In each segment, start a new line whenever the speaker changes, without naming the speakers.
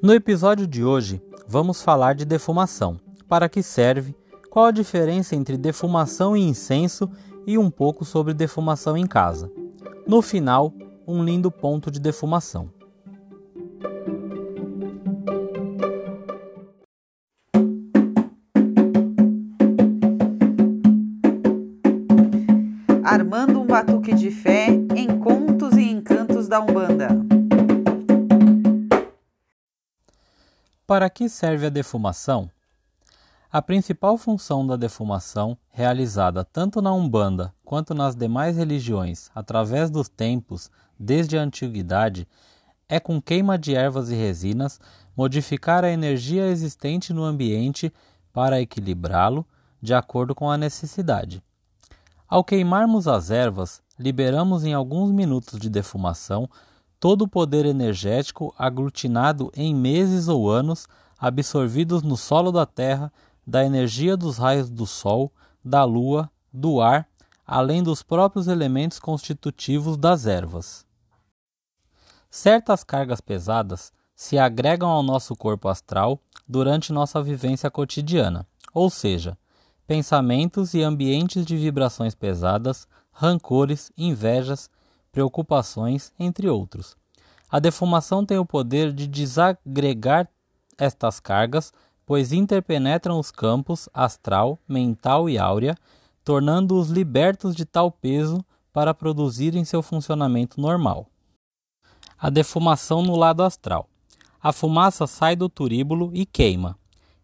No episódio de hoje, vamos falar de defumação. Para que serve? Qual a diferença entre defumação e incenso e um pouco sobre defumação em casa. No final, um lindo ponto de defumação.
Armando um batuque de fé em contos e encantos da Umbanda.
Para que serve a defumação? A principal função da defumação, realizada tanto na Umbanda quanto nas demais religiões através dos tempos desde a antiguidade, é com queima de ervas e resinas modificar a energia existente no ambiente para equilibrá-lo de acordo com a necessidade. Ao queimarmos as ervas, liberamos em alguns minutos de defumação todo o poder energético aglutinado em meses ou anos absorvidos no solo da terra da energia dos raios do Sol, da Lua, do ar, além dos próprios elementos constitutivos das ervas. Certas cargas pesadas se agregam ao nosso corpo astral durante nossa vivência cotidiana, ou seja, pensamentos e ambientes de vibrações pesadas, rancores, invejas, preocupações, entre outros. A defumação tem o poder de desagregar estas cargas pois interpenetram os campos astral, mental e áurea, tornando-os libertos de tal peso para produzirem seu funcionamento normal. A defumação no lado astral. A fumaça sai do turíbulo e queima.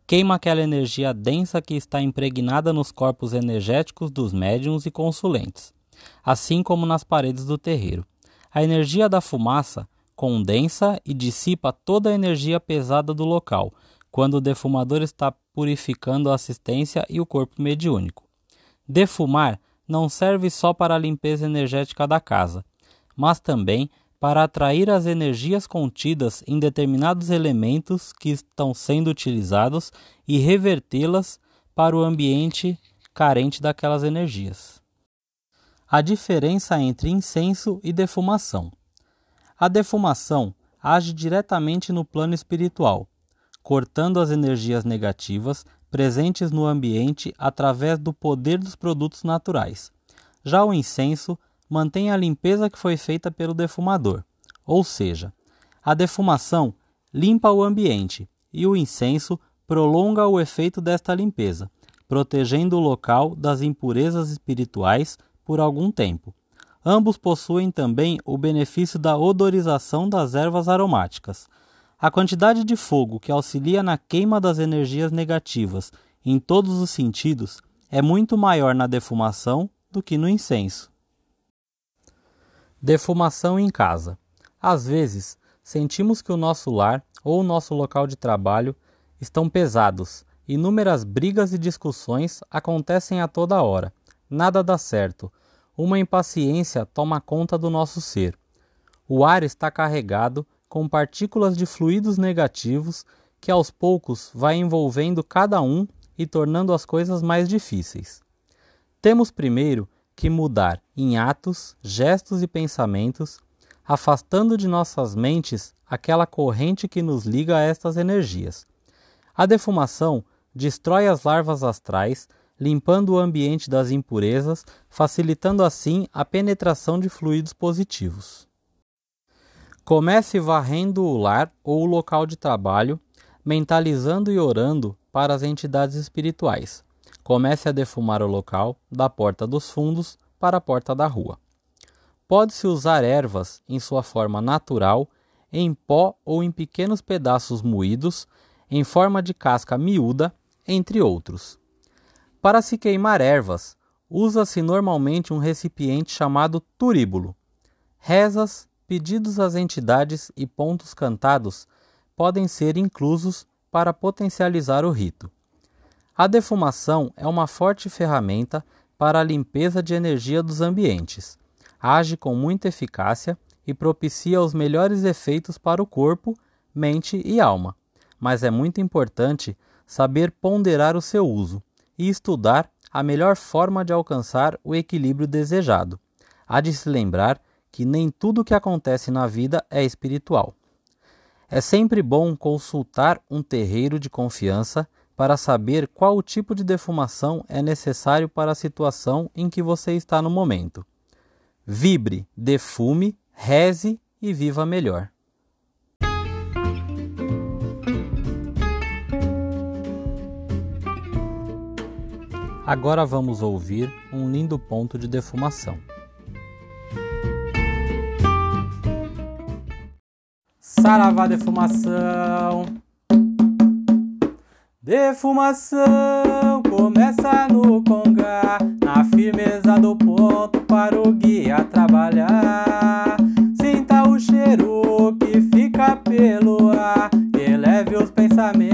Queima aquela energia densa que está impregnada nos corpos energéticos dos médiums e consulentes, assim como nas paredes do terreiro. A energia da fumaça condensa e dissipa toda a energia pesada do local, quando o defumador está purificando a assistência e o corpo mediúnico. Defumar não serve só para a limpeza energética da casa, mas também para atrair as energias contidas em determinados elementos que estão sendo utilizados e revertê-las para o ambiente carente daquelas energias. A diferença entre incenso e defumação. A defumação age diretamente no plano espiritual, cortando as energias negativas presentes no ambiente através do poder dos produtos naturais. Já o incenso mantém a limpeza que foi feita pelo defumador, ou seja, a defumação limpa o ambiente e o incenso prolonga o efeito desta limpeza, protegendo o local das impurezas espirituais por algum tempo. Ambos possuem também o benefício da odorização das ervas aromáticas. A quantidade de fogo que auxilia na queima das energias negativas em todos os sentidos é muito maior na defumação do que no incenso. Defumação em casa. Às vezes, sentimos que o nosso lar ou o nosso local de trabalho estão pesados. Inúmeras brigas e discussões acontecem a toda hora. Nada dá certo. Uma impaciência toma conta do nosso ser. O ar está carregado com partículas de fluidos negativos que aos poucos vai envolvendo cada um e tornando as coisas mais difíceis. Temos primeiro que mudar em atos, gestos e pensamentos, afastando de nossas mentes aquela corrente que nos liga a estas energias. A defumação destrói as larvas astrais, limpando o ambiente das impurezas, facilitando assim a penetração de fluidos positivos. Comece varrendo o lar ou o local de trabalho, mentalizando e orando para as entidades espirituais. Comece a defumar o local da porta dos fundos para a porta da rua. Pode-se usar ervas em sua forma natural, em pó ou em pequenos pedaços moídos, em forma de casca miúda, entre outros. Para se queimar ervas, usa-se normalmente um recipiente chamado turíbulo. Rezas, pedidos às entidades e pontos cantados podem ser inclusos para potencializar o rito. A defumação é uma forte ferramenta para a limpeza de energia dos ambientes. Age com muita eficácia e propicia os melhores efeitos para o corpo, mente e alma. Mas é muito importante saber ponderar o seu uso e estudar a melhor forma de alcançar o equilíbrio desejado. Há de se lembrar que nem tudo o que acontece na vida é espiritual. É sempre bom consultar um terreiro de confiança para saber qual o tipo de defumação é necessário para a situação em que você está no momento. Vibre, defume, reze e viva melhor. Agora vamos ouvir um lindo ponto de defumação. Saravá defumação. Defumação começa no conga, na firmeza do ponto para o guia trabalhar. Sinta o cheiro que fica pelo ar, eleve os pensamentos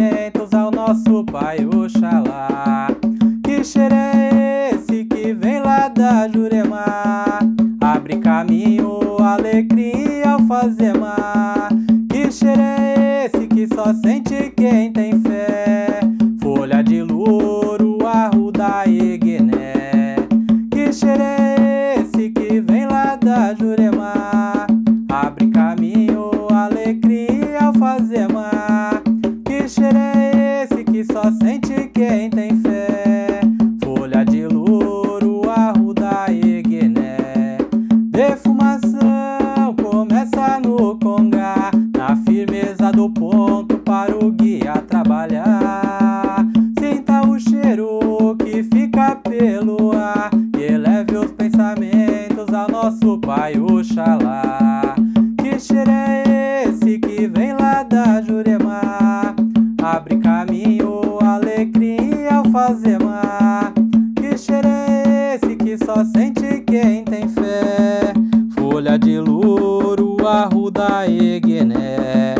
da Jurema? Abre caminho, alegria ao fazer mar. Que cheiro é esse que só sente quem tem fé? Folha de louro, arruda e guiné.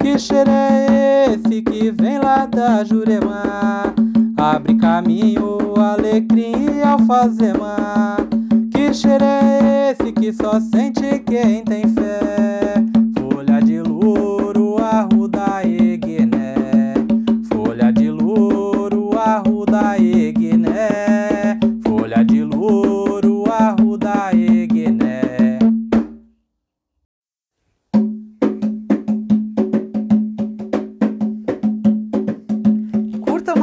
Que cheiro é esse que vem lá da Jurema? Abre caminho, alegria ao fazer mar. Que cheiro é esse que só sente quem tem fé?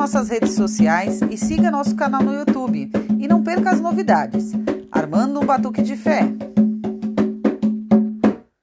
Nossas redes sociais e siga nosso canal no YouTube. E não perca as novidades. Armando um Batuque de Fé.